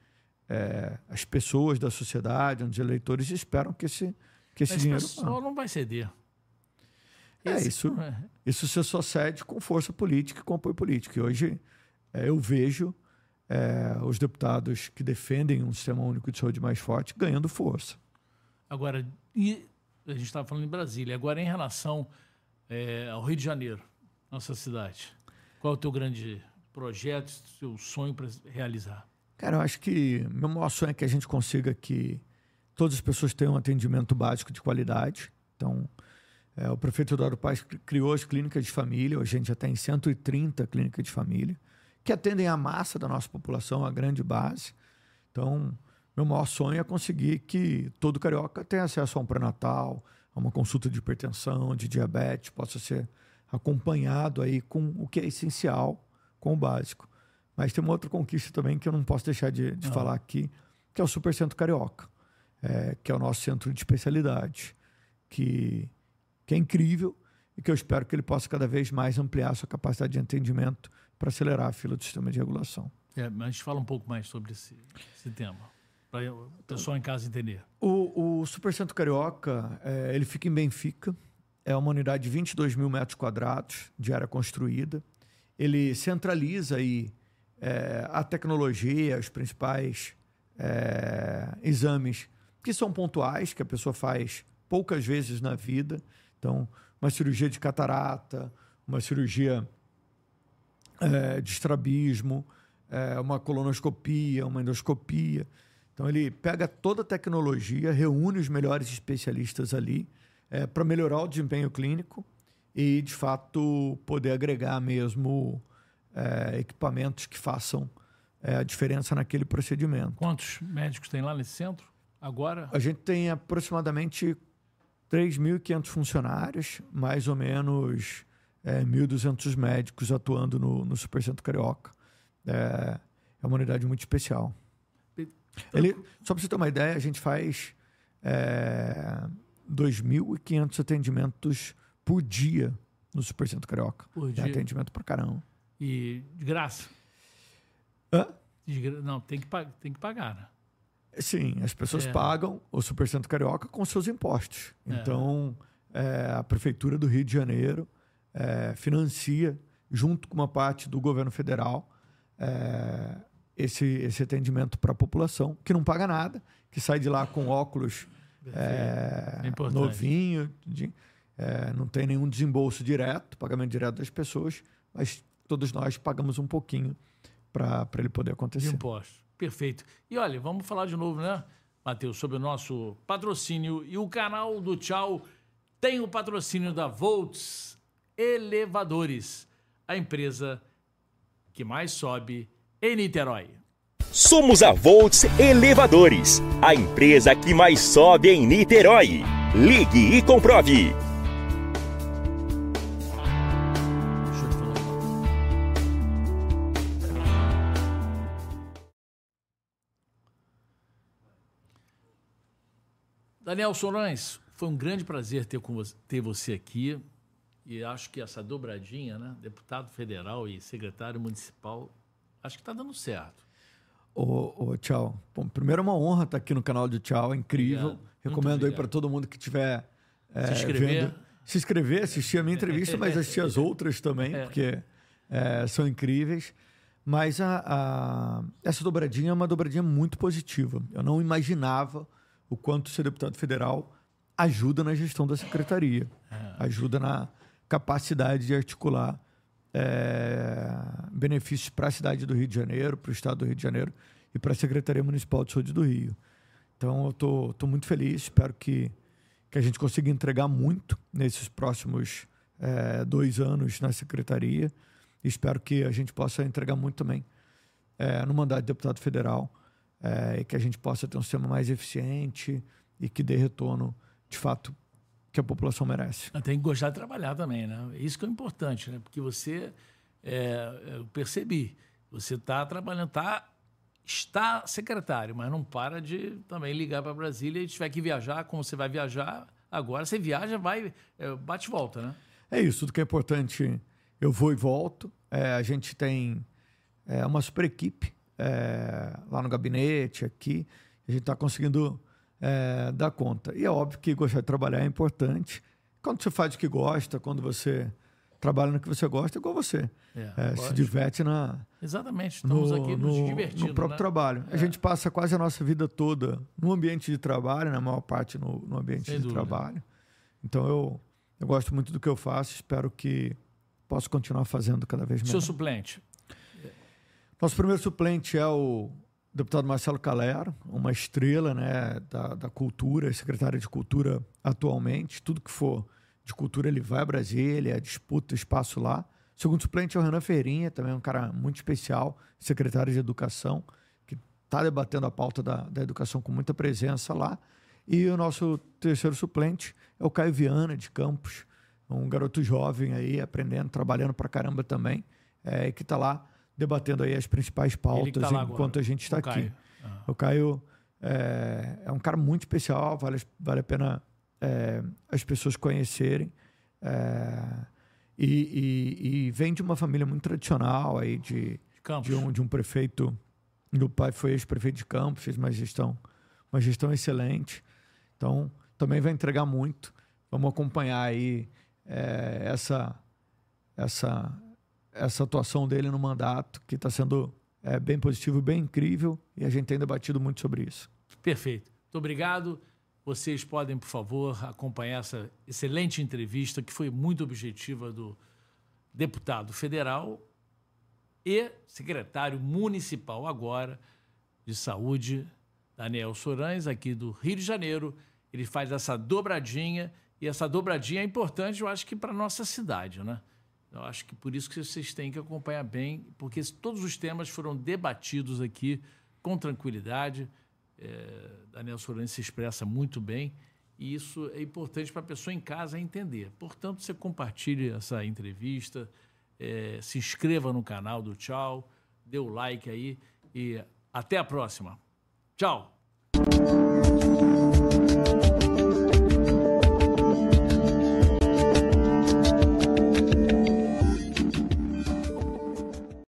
é, as pessoas da sociedade, onde os eleitores esperam que esse, que esse Mas dinheiro. O pessoal não vai ceder. É, esse, isso, é. isso se só cede com força política e com apoio político. E hoje é, eu vejo é, os deputados que defendem um sistema único de saúde mais forte ganhando força. Agora, e a gente estava falando em Brasília, agora em relação é, ao Rio de Janeiro, nossa cidade, qual é o teu grande projeto, seu sonho para realizar? Cara, eu acho que meu maior sonho é que a gente consiga que todas as pessoas tenham um atendimento básico de qualidade. Então, é, o prefeito Eduardo Paz criou as clínicas de família, hoje a gente já tem 130 clínicas de família, que atendem a massa da nossa população, a grande base. Então, meu maior sonho é conseguir que todo carioca tenha acesso a um pré-natal, a uma consulta de hipertensão, de diabetes, possa ser acompanhado aí com o que é essencial, com o básico. Mas tem uma outra conquista também que eu não posso deixar de, de ah. falar aqui, que é o Super Centro Carioca, é, que é o nosso centro de especialidade, que, que é incrível e que eu espero que ele possa cada vez mais ampliar sua capacidade de atendimento para acelerar a fila do sistema de regulação. É, mas a gente fala um pouco mais sobre esse, esse tema, para o pessoal em casa entender. O, o Super Centro Carioca, é, ele fica em Benfica, é uma unidade de 22 mil metros quadrados de área construída. Ele centraliza aí é, a tecnologia, os principais é, exames que são pontuais, que a pessoa faz poucas vezes na vida. Então, uma cirurgia de catarata, uma cirurgia é, de estrabismo, é, uma colonoscopia, uma endoscopia. Então ele pega toda a tecnologia, reúne os melhores especialistas ali é, para melhorar o desempenho clínico e, de fato, poder agregar mesmo é, equipamentos que façam é, a diferença naquele procedimento. Quantos médicos tem lá nesse centro? Agora? A gente tem aproximadamente 3.500 funcionários, mais ou menos é, 1.200 médicos atuando no, no Supercentro Carioca. É, é uma unidade muito especial. Ele, só para você ter uma ideia, a gente faz é, 2.500 atendimentos por dia no Supercentro Carioca. Por É dia. atendimento pra caramba. E de graça? Hã? De gra- Não, tem que, tem que pagar, né? Sim, as pessoas É. pagam o Supercentro Carioca com seus impostos. É. Então, é, a Prefeitura do Rio de Janeiro é, financia, junto com uma parte do governo federal, é, esse, esse atendimento para a população, que não paga nada, que sai de lá com óculos é, É novinho, de- é, não tem nenhum desembolso direto, pagamento direto das pessoas, mas todos nós pagamos um pouquinho para ele poder De acontecer. impostos. Perfeito. E olha, vamos falar de novo, né, Matheus, sobre o nosso patrocínio. E o canal do Tchau tem o patrocínio da Volts Elevadores, a empresa que mais sobe em Niterói. Somos a Volts Elevadores, a empresa que mais sobe em Niterói. Ligue e comprove. Daniel Sorães, foi um grande prazer ter, com você, ter você aqui. E acho que essa dobradinha, né? Deputado federal e secretário municipal, acho que está dando certo. Ô, tchau. Bom, primeiro é uma honra estar aqui no canal do Tchau, é incrível. Obrigado. Recomendo aí para todo mundo que estiver é, Se inscrever. vendo. Se inscrever, assistir a minha entrevista, mas assistir as outras também, É. porque é, são incríveis. Mas a, a- essa dobradinha é uma dobradinha muito positiva. Eu não imaginava o quanto ser deputado federal ajuda na gestão da secretaria, É. ajuda na capacidade de articular é, benefícios para a cidade do Rio de Janeiro, para o estado do Rio de Janeiro e para a Secretaria Municipal de Saúde do Rio. Então, eu tô, tô muito feliz, espero que, que a gente consiga entregar muito nesses próximos é, dois anos na Secretaria. Espero que a gente possa entregar muito também é, no mandato de deputado federal é, e que a gente possa ter um sistema mais eficiente e que dê retorno, de fato, que a população merece. Tem que gostar de trabalhar também, né? Isso que é importante, né? Porque você, é, eu percebi, você está trabalhando, tá, está secretário, mas não para de também ligar para Brasília e tiver que viajar, como você vai viajar agora, você viaja, vai, é, bate e volta, né? É isso, tudo que é importante, eu vou e volto. É, a gente tem é, uma super equipe é, lá no gabinete, aqui. A gente está conseguindo é, conta. E é óbvio que gostar de trabalhar é importante. Quando você faz o que gosta, quando você trabalha no que você gosta, é igual você. É, É, se diverte na, Exatamente, estamos no, aqui nos no- divertindo, no próprio né? trabalho. A gente passa quase a nossa vida toda no ambiente de trabalho, na maior parte no, no ambiente Sem de dúvida. trabalho. Então eu, eu gosto muito do que eu faço, espero que possa continuar fazendo cada vez Seu melhor. suplente, Nosso primeiro suplente é o deputado Marcelo Calero, uma estrela né, da, da cultura, secretário de cultura atualmente. Tudo que for de cultura ele vai a Brasília, disputa espaço lá. O segundo suplente é o Renan Ferrinha, também um cara muito especial, secretário de educação, que está debatendo a pauta da, da educação com muita presença lá. E o nosso terceiro suplente é o Caio Viana, de Campos, um garoto jovem aí, aprendendo, trabalhando pra caramba também, é, que está lá debatendo aí as principais ele pautas tá enquanto agora, a gente está aqui. Ah, O Caio é, é um cara muito especial, vale, vale a pena é, as pessoas conhecerem. É, e, e- e vem de uma família muito tradicional aí de, de um, de um prefeito. Meu pai foi ex-prefeito de Campos, fez uma gestão, uma gestão excelente. Então, também vai entregar muito. Vamos acompanhar aí é, essa, essa, essa atuação dele no mandato, que está sendo é, bem positivo, bem incrível, e a gente tem debatido muito sobre isso. Perfeito. Muito obrigado. Vocês podem, por favor, acompanhar essa excelente entrevista que foi muito objetiva do deputado federal e secretário municipal agora de saúde, Daniel Sorães, aqui do Rio de Janeiro. Ele faz essa dobradinha e essa dobradinha é importante, eu acho que para nossa cidade, né? Eu acho que por isso que vocês têm que acompanhar bem, porque todos os temas foram debatidos aqui com tranquilidade. É, Daniel Sorães se expressa muito bem e isso é importante para a pessoa em casa entender. Portanto, você compartilhe essa entrevista, é, se inscreva no canal do Tchau, dê o like aí e até a próxima. Tchau!